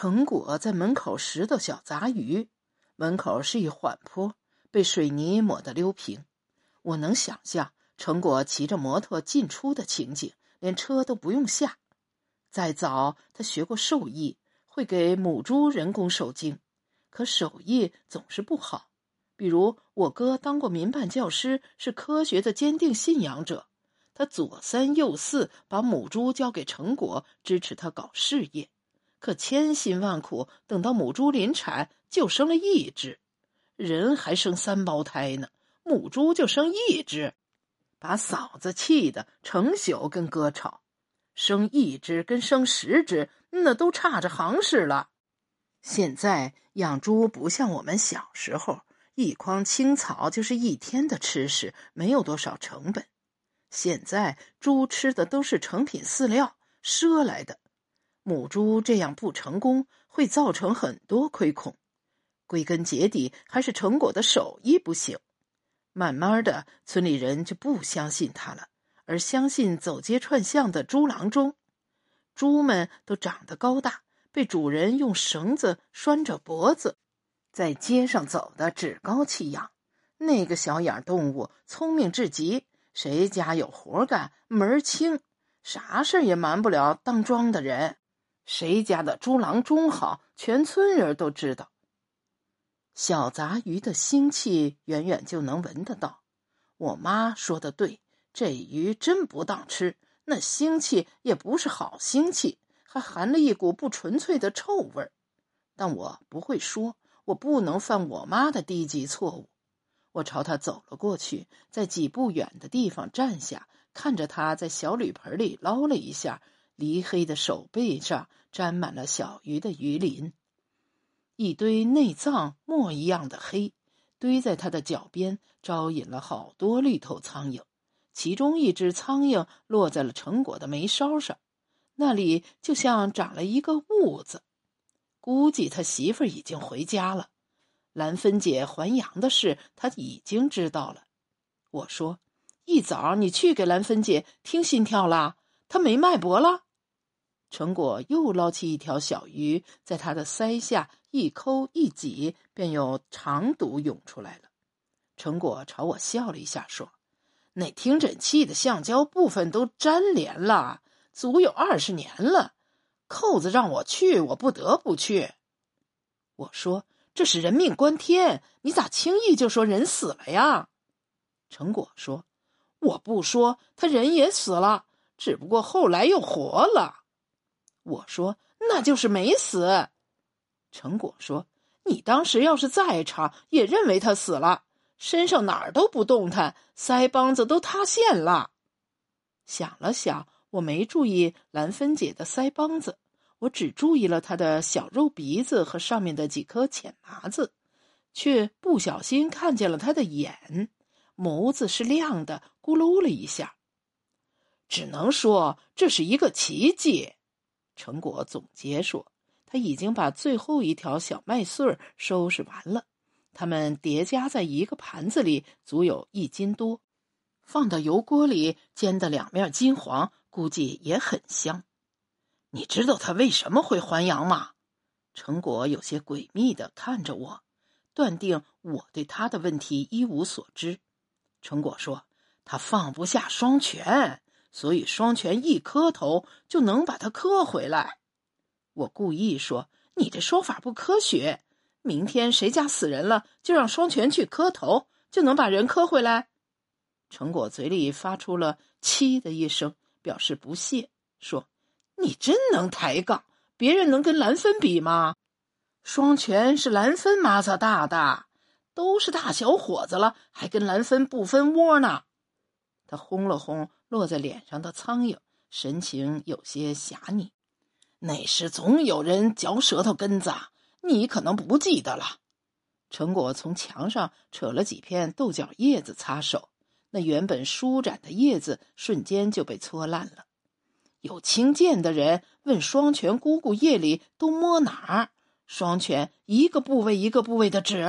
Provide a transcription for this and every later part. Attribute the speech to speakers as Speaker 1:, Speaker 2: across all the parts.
Speaker 1: 成果在门口拾到小杂鱼，门口是一缓坡，被水泥抹得溜平。我能想象成果骑着摩托进出的情景，连车都不用下。再早，他学过兽医，会给母猪人工受精，可手艺总是不好。比如我哥当过民办教师，是科学的坚定信仰者，他左三右四把母猪交给成果，支持他搞事业。可千辛万苦等到母猪临产，就生了一只，人还生三胞胎呢，母猪就生一只，把嫂子气得成宿跟哥吵。生一只跟生十只，那都差着行市了。现在养猪不像我们小时候，一筐青草就是一天的吃食，没有多少成本。现在猪吃的都是成品饲料，赊来的。母猪这样不成功，会造成很多亏空。归根结底，还是成果的手艺不行。慢慢的，村里人就不相信他了，而相信走街串巷的猪郎中。猪们都长得高大，被主人用绳子拴着脖子，在街上走的趾高气扬。那个小眼动物聪明至极，谁家有活干，门儿清，啥事儿也瞒不了当庄的人。谁家的猪郎中好，全村人都知道。小杂鱼的腥气远远就能闻得到。我妈说的对，这鱼真不当吃，那腥气也不是好腥气，还含了一股不纯粹的臭味儿。但我不会说，我不能犯我妈的低级错误。我朝他走了过去，在几步远的地方站下，看着他在小铝盆里捞了一下。离黑的手背上沾满了小鱼的鱼鳞，一堆内脏墨一样的黑堆在他的脚边，招引了好多绿头苍蝇。其中一只苍蝇落在了成果的眉梢上，那里就像长了一个痦子。估计他媳妇儿已经回家了。兰芬姐还阳的事，他已经知道了。我说：“一早你去给兰芬姐听心跳了，她没脉搏了。”成果又捞起一条小鱼，在他的腮下一抠一挤，便有肠毒涌出来了。成果朝我笑了一下，说：“那听诊器的橡胶部分都粘连了，足有二十年了。扣子让我去，我不得不去。”我说：“这是人命关天，你咋轻易就说人死了呀？”成果说：“我不说，他人也死了，只不过后来又活了。”我说：“那就是没死。”成果说：“你当时要是在场，也认为他死了，身上哪儿都不动弹，腮帮子都塌陷了。”想了想，我没注意兰芬姐的腮帮子，我只注意了她的小肉鼻子和上面的几颗浅麻子，却不小心看见了她的眼，眸子是亮的，咕噜了一下。只能说这是一个奇迹。成果总结说：“他已经把最后一条小麦穗收拾完了，它们叠加在一个盘子里，足有一斤多，放到油锅里煎的两面金黄，估计也很香。你知道他为什么会还阳吗？”成果有些诡秘的看着我，断定我对他的问题一无所知。成果说：“他放不下双全。”所以双拳一磕头就能把他磕回来。我故意说：“你这说法不科学。明天谁家死人了，就让双拳去磕头，就能把人磕回来。”成果嘴里发出了“七”的一声，表示不屑，说：“你真能抬杠，别人能跟兰芬比吗？双拳是兰芬妈子大的，都是大小伙子了，还跟兰芬不分窝呢。”他轰了轰。落在脸上的苍蝇，神情有些狭腻。那时总有人嚼舌头根子，你可能不记得了。成果从墙上扯了几片豆角叶子擦手，那原本舒展的叶子瞬间就被搓烂了。有轻贱的人问双全姑姑夜里都摸哪儿？双全一个部位一个部位的指。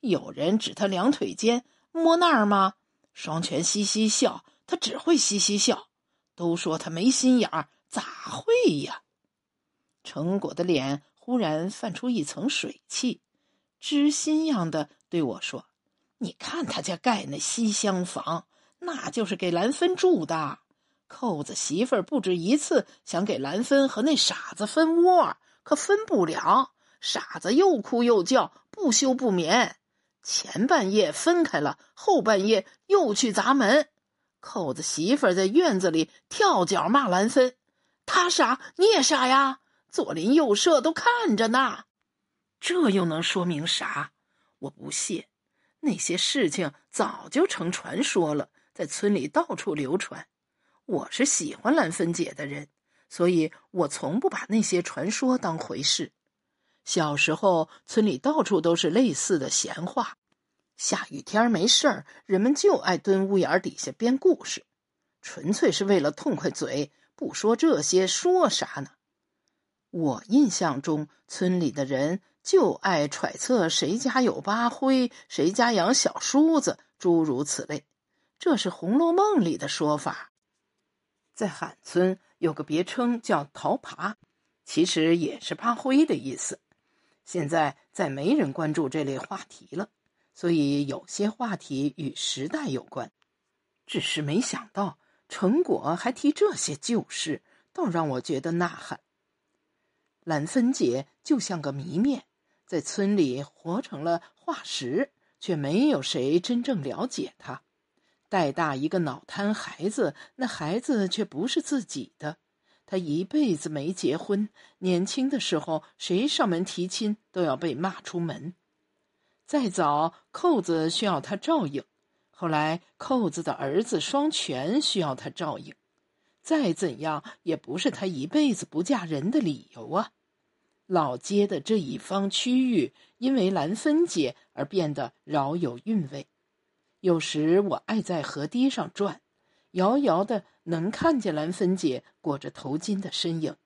Speaker 1: 有人指他两腿间摸那儿吗？双全嘻嘻笑。他只会嘻嘻笑，都说他没心眼儿，咋会呀？成果的脸忽然泛出一层水汽，知心样的对我说：“你看他家盖那西厢房，那就是给兰芬住的。扣子媳妇儿不止一次想给兰芬和那傻子分窝，可分不了。傻子又哭又叫，不休不眠。前半夜分开了，后半夜又去砸门。扣子媳妇在院子里跳脚骂兰芬。”他傻，你也傻呀！左邻右舍都看着呢，这又能说明啥？我不信，那些事情早就成传说了，在村里到处流传。我是喜欢兰芬姐的人，所以我从不把那些传说当回事。小时候，村里到处都是类似的闲话。下雨天没事儿，人们就爱蹲屋檐底下编故事，纯粹是为了痛快嘴。不说这些，说啥呢？我印象中，村里的人就爱揣测谁家有八灰，谁家养小叔子，诸如此类。这是《红楼梦》里的说法。在罕村有个别称叫“桃爬”，其实也是八灰的意思。现在再没人关注这类话题了，所以有些话题与时代有关。只是没想到。成果还提这些旧事，倒让我觉得呐喊。兰芬姐就像个谜面，在村里活成了化石，却没有谁真正了解她。带大一个脑瘫孩子，那孩子却不是自己的。她一辈子没结婚，年轻的时候谁上门提亲都要被骂出门。再早，扣子需要他照应。后来，扣子的儿子双全需要他照应，再怎样也不是他一辈子不嫁人的理由啊！老街的这一方区域因为兰芬姐而变得饶有韵味。有时我爱在河堤上转，遥遥的能看见兰芬姐裹着头巾的身影，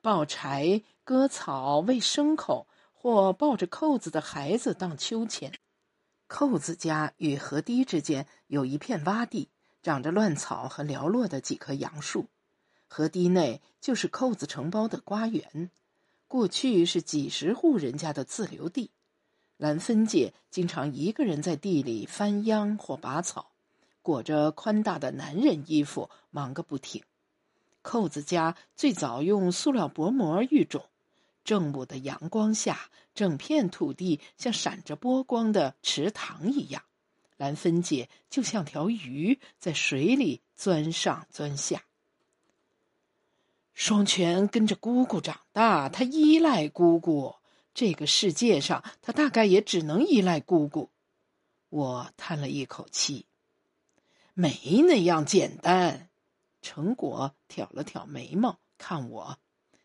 Speaker 1: 抱柴、割草、喂牲口，或抱着扣子的孩子荡秋千。扣子家与河堤之间有一片洼地，长着乱草和寥落的几棵杨树。河堤内就是扣子承包的瓜园，过去是几十户人家的自留地。兰芬姐经常一个人在地里翻秧或拔草，裹着宽大的男人衣服，忙个不停。扣子家最早用塑料薄膜育种。正午的阳光下，整片土地像闪着波光的池塘一样，兰芬姐就像条鱼在水里钻上钻下。双全跟着姑姑长大，他依赖姑姑。这个世界上，他大概也只能依赖姑姑。我叹了一口气，没那样简单。成果挑了挑眉毛，看我。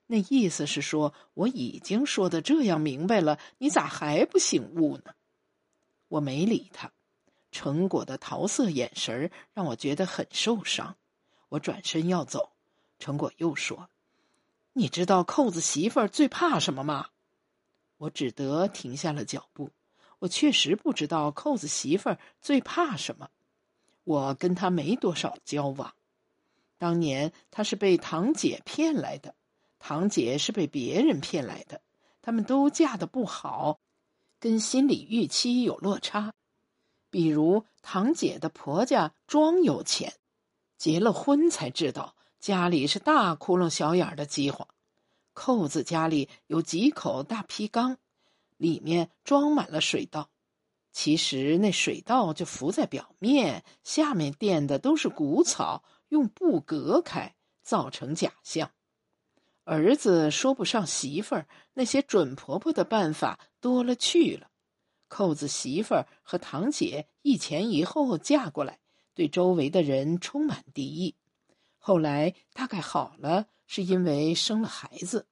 Speaker 1: 那意思是说，我已经说的这样明白了，你咋还不醒悟呢？我没理他，成果的桃色眼神让我觉得很受伤。我转身要走，成果又说：“你知道扣子媳妇儿最怕什么吗？”我只得停下了脚步。我确实不知道扣子媳妇儿最怕什么。我跟他没多少交往，当年他是被堂姐骗来的。堂姐是被别人骗来的，他们都嫁的不好，跟心理预期有落差。比如堂姐的婆家装有钱，结了婚才知道家里是大窟窿小眼的饥荒。扣子家里有几口大皮缸，里面装满了水稻，其实那水稻就浮在表面，下面垫的都是谷草，用布隔开，造成假象。儿子说不上媳妇儿，那些准婆婆的办法多了去了。扣子媳妇儿和堂姐一前一后嫁过来，对周围的人充满敌意。后来大概好了，是因为生了孩子。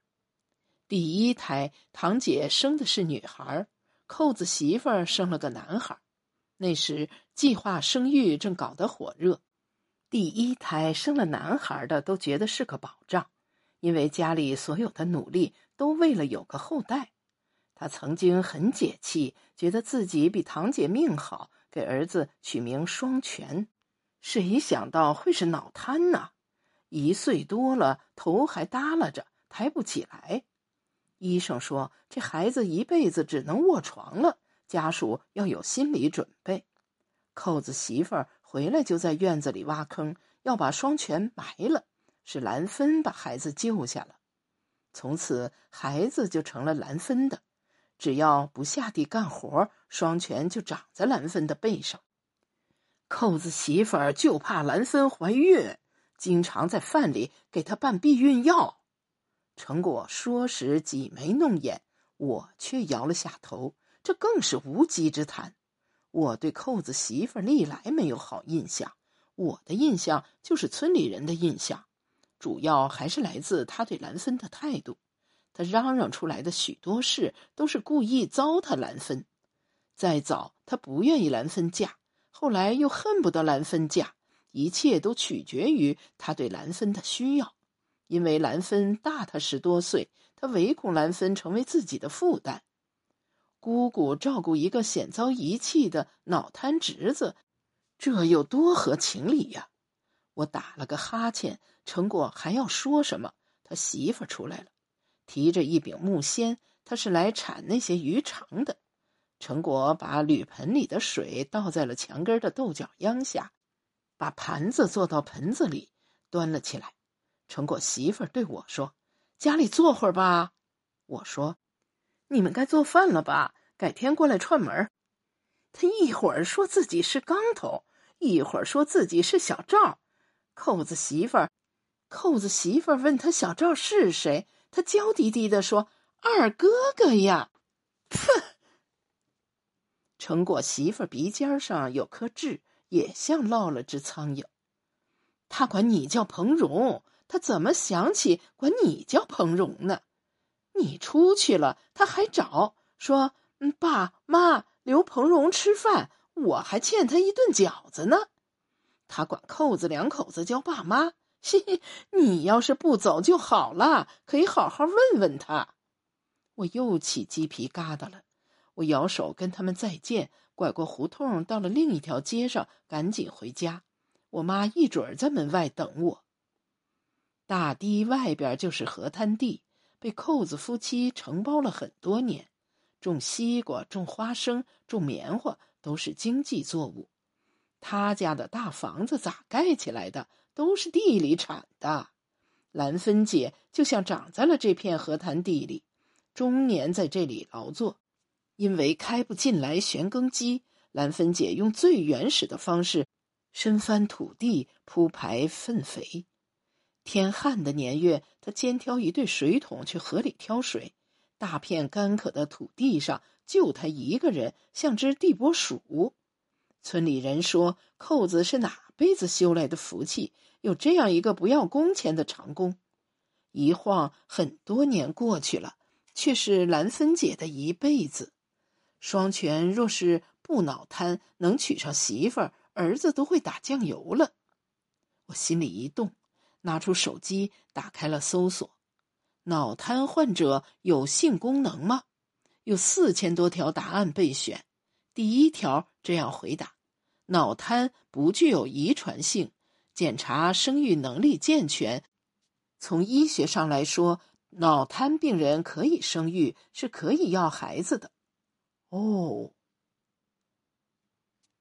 Speaker 1: 第一胎堂姐生的是女孩，扣子媳妇儿生了个男孩。那时计划生育正搞得火热，第一胎生了男孩的都觉得是个保障。因为家里所有的努力都为了有个后代，他曾经很解气，觉得自己比堂姐命好，给儿子取名双全。谁想到会是脑瘫呢？一岁多了，头还耷拉着，抬不起来。医生说这孩子一辈子只能卧床了，家属要有心理准备。扣子媳妇儿回来就在院子里挖坑，要把双全埋了。是兰芬把孩子救下了，从此孩子就成了兰芬的。只要不下地干活，双拳就长在兰芬的背上。扣子媳妇儿就怕兰芬怀孕，经常在饭里给她拌避孕药。成果说时挤眉弄眼，我却摇了下头。这更是无稽之谈。我对扣子媳妇儿历来没有好印象，我的印象就是村里人的印象。主要还是来自他对兰芬的态度，他嚷嚷出来的许多事都是故意糟蹋兰芬。再早，他不愿意兰芬嫁，后来又恨不得兰芬嫁，一切都取决于他对兰芬的需要。因为兰芬大他十多岁，他唯恐兰芬成为自己的负担。姑姑照顾一个险遭遗弃的脑瘫侄子，这有多合情理呀？我打了个哈欠，成果还要说什么？他媳妇出来了，提着一柄木锨，他是来铲那些鱼肠的。成果把铝盆里的水倒在了墙根的豆角秧下，把盘子坐到盆子里，端了起来。成果媳妇对我说：“家里坐会儿吧。”我说：“你们该做饭了吧？改天过来串门。”他一会儿说自己是刚头，一会儿说自己是小赵。扣子媳妇儿，扣子媳妇儿问他小赵是谁，他娇滴滴的说：“二哥哥呀。”哼！成果媳妇儿鼻尖上有颗痣，也像落了只苍蝇。他管你叫彭荣，他怎么想起管你叫彭荣呢？你出去了，他还找说：“嗯，爸妈留彭荣吃饭，我还欠他一顿饺子呢。”他管扣子两口子叫爸妈，嘿嘿，你要是不走就好了，可以好好问问他。我又起鸡皮疙瘩了，我摇手跟他们再见，拐过胡同，到了另一条街上，赶紧回家。我妈一准儿在门外等我。大堤外边就是河滩地，被扣子夫妻承包了很多年，种西瓜、种花生、种棉花都是经济作物。他家的大房子咋盖起来的？都是地里产的。兰芬姐就像长在了这片河滩地里，终年在这里劳作。因为开不进来旋耕机，兰芬姐用最原始的方式，深翻土地铺排粪肥。天旱的年月，她肩挑一对水桶去河里挑水。大片干渴的土地上，就她一个人，像只地拨鼠。村里人说，扣子是哪辈子修来的福气，有这样一个不要工钱的长工。一晃很多年过去了，却是兰芬姐的一辈子。双全若是不脑瘫，能娶上媳妇儿，儿子都会打酱油了。我心里一动，拿出手机打开了搜索：脑瘫患者有性功能吗？有四千多条答案备选，第一条这样回答。脑瘫不具有遗传性，检查生育能力健全。从医学上来说，脑瘫病人可以生育，是可以要孩子的。哦，